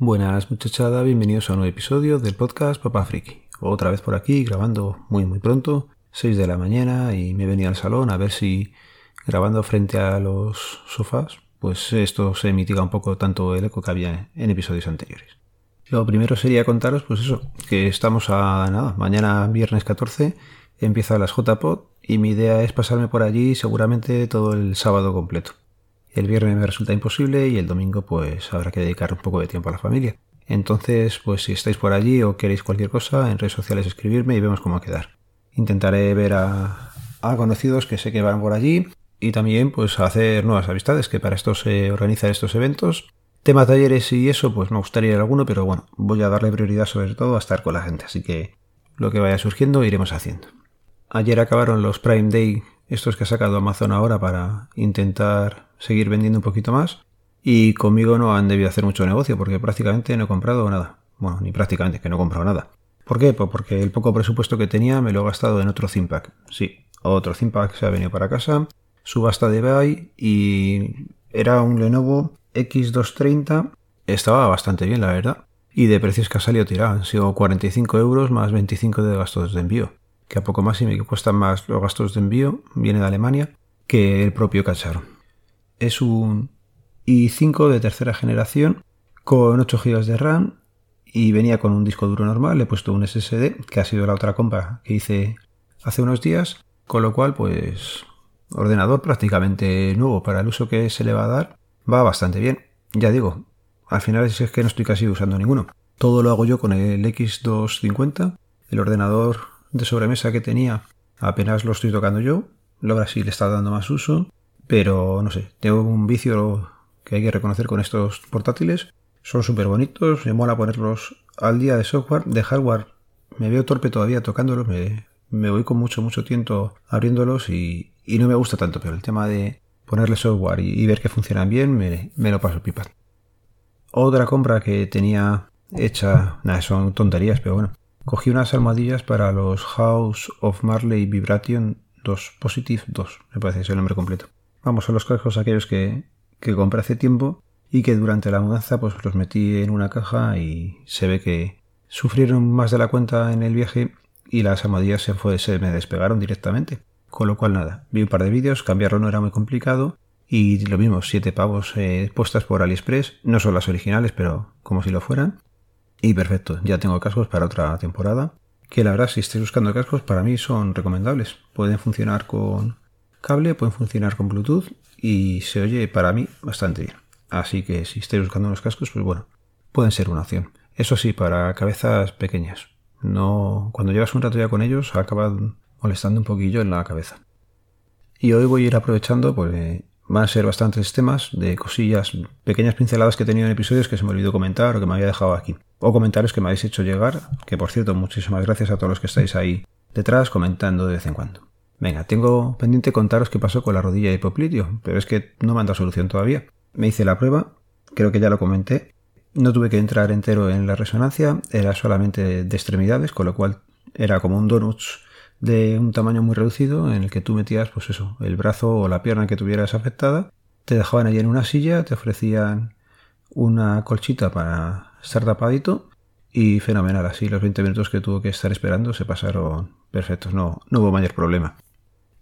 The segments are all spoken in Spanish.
Buenas muchachada, bienvenidos a un nuevo episodio del podcast Papá Friki. Otra vez por aquí, grabando muy muy pronto, 6 de la mañana y me he venido al salón a ver si grabando frente a los sofás, pues esto se mitiga un poco tanto el eco que había en episodios anteriores. Lo primero sería contaros, pues eso, que estamos a nada, mañana viernes 14 empieza las JPod y mi idea es pasarme por allí seguramente todo el sábado completo. El viernes me resulta imposible y el domingo pues habrá que dedicar un poco de tiempo a la familia. Entonces, pues si estáis por allí o queréis cualquier cosa, en redes sociales escribirme y vemos cómo quedar. Intentaré ver a, a conocidos que sé que van por allí y también pues hacer nuevas amistades, que para esto se organizan estos eventos. Tema talleres y eso, pues me gustaría ir alguno, pero bueno, voy a darle prioridad sobre todo a estar con la gente, así que lo que vaya surgiendo iremos haciendo. Ayer acabaron los Prime Day, estos que ha sacado Amazon ahora para intentar seguir vendiendo un poquito más. Y conmigo no han debido hacer mucho negocio porque prácticamente no he comprado nada. Bueno, ni prácticamente, que no he comprado nada. ¿Por qué? Pues porque el poco presupuesto que tenía me lo he gastado en otro ThinkPad. Sí, otro ThinkPad se ha venido para casa, subasta de eBay y era un Lenovo X230. Estaba bastante bien, la verdad. Y de precios que ha salido tirado. Han sido 45 euros más 25 de gastos de envío que a poco más y me cuestan más los gastos de envío, viene de Alemania, que el propio cacharro. Es un i5 de tercera generación con 8 GB de RAM y venía con un disco duro normal, le he puesto un SSD, que ha sido la otra compra que hice hace unos días, con lo cual pues ordenador prácticamente nuevo para el uso que se le va a dar, va bastante bien. Ya digo, al final es que no estoy casi usando ninguno. Todo lo hago yo con el X250, el ordenador de sobremesa que tenía apenas lo estoy tocando yo. Ahora sí le está dando más uso. Pero no sé, tengo un vicio que hay que reconocer con estos portátiles. Son súper bonitos, me mola ponerlos al día de software, de hardware. Me veo torpe todavía tocándolos, me, voy con mucho, mucho tiempo abriéndolos y, no me gusta tanto, pero el tema de ponerle software y, ver que funcionan bien me, me lo paso pipa. Otra compra que tenía hecha, nada, son tonterías, pero bueno, Cogí unas almohadillas para los House of Marley Vibration 2, Positive 2, me parece que es el nombre completo. Vamos, son los cascos aquellos que, que compré hace tiempo y que durante la mudanza pues los metí en una caja y se ve que sufrieron más de la cuenta en el viaje y las almohadillas se, fue, se me despegaron directamente. Con lo cual nada, vi un par de vídeos, cambiarlo no era muy complicado y lo mismo, siete pavos eh, puestas por AliExpress, no son las originales, pero como si lo fueran. Y perfecto, ya tengo cascos para otra temporada. Que la verdad, si estáis buscando cascos, para mí son recomendables. Pueden funcionar con cable, pueden funcionar con Bluetooth y se oye para mí bastante bien. Así que si estáis buscando unos cascos, pues bueno, pueden ser una opción. Eso sí, para cabezas pequeñas. No, cuando llevas un rato ya con ellos, acaban molestando un poquillo en la cabeza. Y hoy voy a ir aprovechando, pues Van a ser bastantes temas de cosillas, pequeñas pinceladas que he tenido en episodios que se me olvidó comentar o que me había dejado aquí. O comentarios que me habéis hecho llegar, que por cierto, muchísimas gracias a todos los que estáis ahí detrás comentando de vez en cuando. Venga, tengo pendiente contaros qué pasó con la rodilla de hipoplitio, pero es que no me han dado solución todavía. Me hice la prueba, creo que ya lo comenté. No tuve que entrar entero en la resonancia, era solamente de extremidades, con lo cual era como un donuts de un tamaño muy reducido en el que tú metías, pues eso, el brazo o la pierna que tuvieras afectada, te dejaban allí en una silla, te ofrecían una colchita para estar tapadito y fenomenal, así los 20 minutos que tuvo que estar esperando se pasaron perfectos, no, no hubo mayor problema.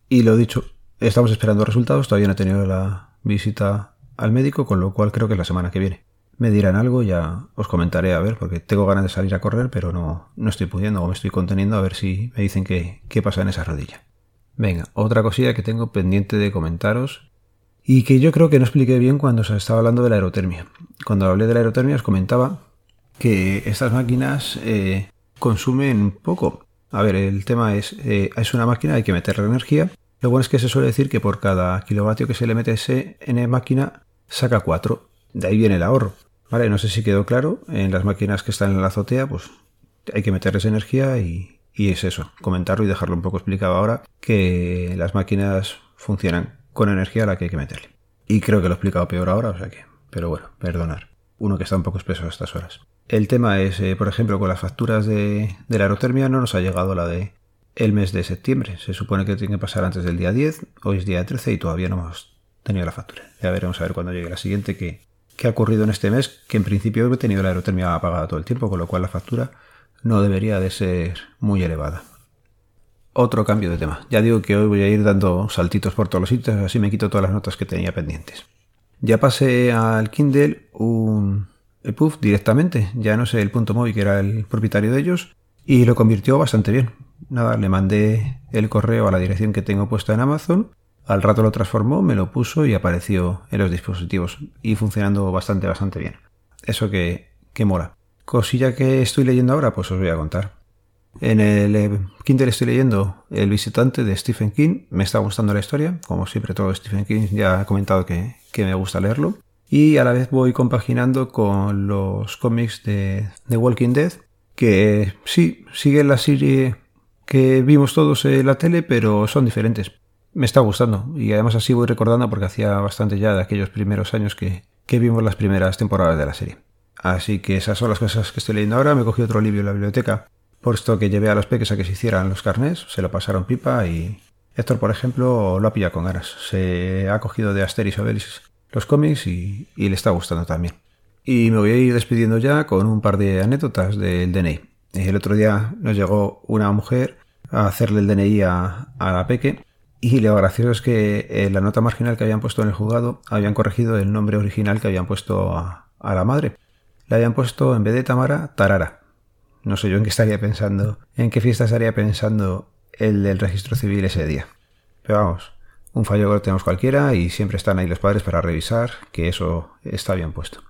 Y lo dicho, estamos esperando resultados, todavía no he tenido la visita al médico, con lo cual creo que es la semana que viene me dirán algo, ya os comentaré a ver, porque tengo ganas de salir a correr, pero no, no estoy pudiendo o me estoy conteniendo a ver si me dicen qué, pasa en esa rodilla. Venga, otra cosilla que tengo pendiente de comentaros y que yo creo que no expliqué bien cuando os estaba hablando de la aerotermia. Cuando hablé de la aerotermia os comentaba que estas máquinas eh, consumen poco. A ver, el tema es, eh, es una máquina, hay que meterle energía. Lo bueno es que se suele decir que por cada kilovatio que se le mete ese en máquina saca 4. De ahí viene el ahorro. Vale, no sé si quedó claro. En las máquinas que están en la azotea, pues hay que meterles energía y, es eso, comentarlo y dejarlo un poco explicado ahora, que las máquinas funcionan con energía a la que hay que meterle. Y creo que lo he explicado peor ahora, o sea que, pero bueno, perdonar. Uno que está un poco espeso a estas horas. El tema es, eh, por ejemplo, con las facturas de, de, la aerotermia no nos ha llegado la de el mes de septiembre. Se supone que tiene que pasar antes del día 10, hoy es día 13 y todavía no hemos tenido la factura. Ya veremos a ver cuando llegue la siguiente que que ha ocurrido en este mes, que en principio he tenido la aerotermia apagada todo el tiempo, con lo cual la factura no debería de ser muy elevada. Otro cambio de tema. Ya digo que hoy voy a ir dando saltitos por todos los sitios, así me quito todas las notas que tenía pendientes. Ya pasé al Kindle un EPUB directamente, ya no sé el punto móvil que era el propietario de ellos, y lo convirtió bastante bien. Nada, le mandé el correo a la dirección que tengo puesta en Amazon, al rato lo transformó, me lo puso y apareció en los dispositivos y funcionando bastante, bastante bien. Eso que, que mola. Cosilla que estoy leyendo ahora, pues os voy a contar. En el eh, Kindle estoy leyendo El visitante de Stephen King. Me está gustando la historia. Como siempre, todo Stephen King ya he comentado que, que me gusta leerlo. Y a la vez voy compaginando con los cómics de The Walking Dead, que sí, siguen la serie que vimos todos en la tele, pero son diferentes. Me está gustando y además así voy recordando porque hacía bastante ya de aquellos primeros años que, que vimos las primeras temporadas de la serie. Así que esas son las cosas que estoy leyendo ahora. Me cogí otro libro en la biblioteca, por esto que llevé a los peques a que se hicieran los carnés, se lo pasaron pipa y Héctor, por ejemplo, lo ha pillado con ganas. Se ha cogido de Asterix Obelix los cómics y, le está gustando también. Y me voy a ir despidiendo ya con un par de anécdotas del DNI. El otro día nos llegó una mujer a hacerle el DNI a, la peque y lo gracioso es que en la nota marginal que habían puesto en el juzgado habían corregido el nombre original que habían puesto a la madre le habían puesto en vez de Tamara, Tarara. No sé yo en qué estaría pensando, en qué fiesta estaría pensando el del registro civil ese día. Pero vamos, un fallo que lo tenemos cualquiera y siempre están ahí los padres para revisar que eso está bien puesto.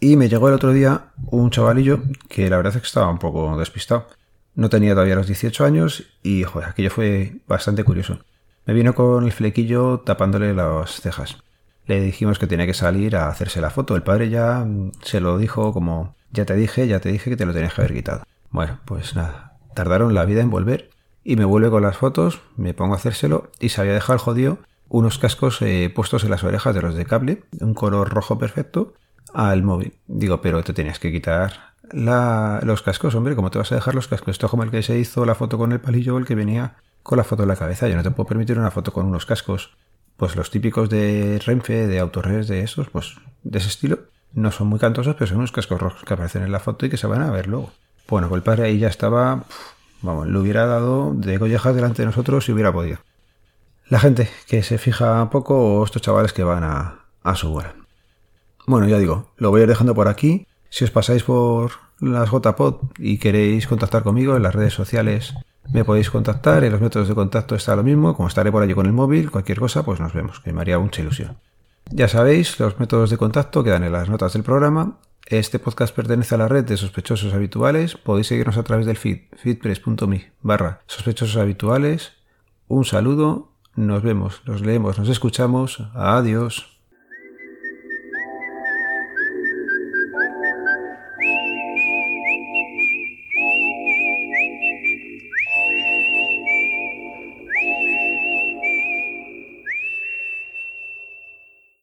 Y me llegó el otro día un chavalillo que la verdad es que estaba un poco despistado. No tenía todavía los 18 años y aquello fue bastante curioso. Me vino con el flequillo tapándole las cejas le dijimos que tenía que salir a hacerse la foto. El padre ya mm, se lo dijo como, ya te dije, ya te dije que te lo tenías que haber quitado. Bueno, pues nada, tardaron la vida en volver y me vuelve con las fotos, me pongo a hacérselo y se había dejado jodido unos cascos eh, puestos en las orejas de los de cable, un color rojo perfecto, al móvil. Digo, pero te tenías que quitar los cascos, hombre, ¿cómo te vas a dejar los cascos? Esto es como el que se hizo la foto con el palillo, el que venía con la foto en la cabeza. Yo no te puedo permitir una foto con unos cascos pues los típicos de Renfe, de Autores de esos, pues de ese estilo, no son muy cantosos, pero son unos cascos rojos que aparecen en la foto y que se van a ver luego. Bueno, pues el padre ahí ya estaba, vamos, le hubiera dado de collejas delante de nosotros si hubiera podido. La gente que se fija poco o estos chavales que van a, a su bola. Bueno, ya digo, lo voy a ir dejando por aquí. Si os pasáis por las JPod y queréis contactar conmigo en las redes sociales me podéis contactar, en los métodos de contacto está lo mismo, como estaré por allí con el móvil, cualquier cosa, pues nos vemos, que me haría mucha ilusión. Ya sabéis, los métodos de contacto quedan en las notas del programa. Este podcast pertenece a la red de sospechosos habituales. Podéis seguirnos a través del feed, feedpress.me barra sospechosos habituales. Un saludo, nos vemos, nos leemos, nos escuchamos. Adiós.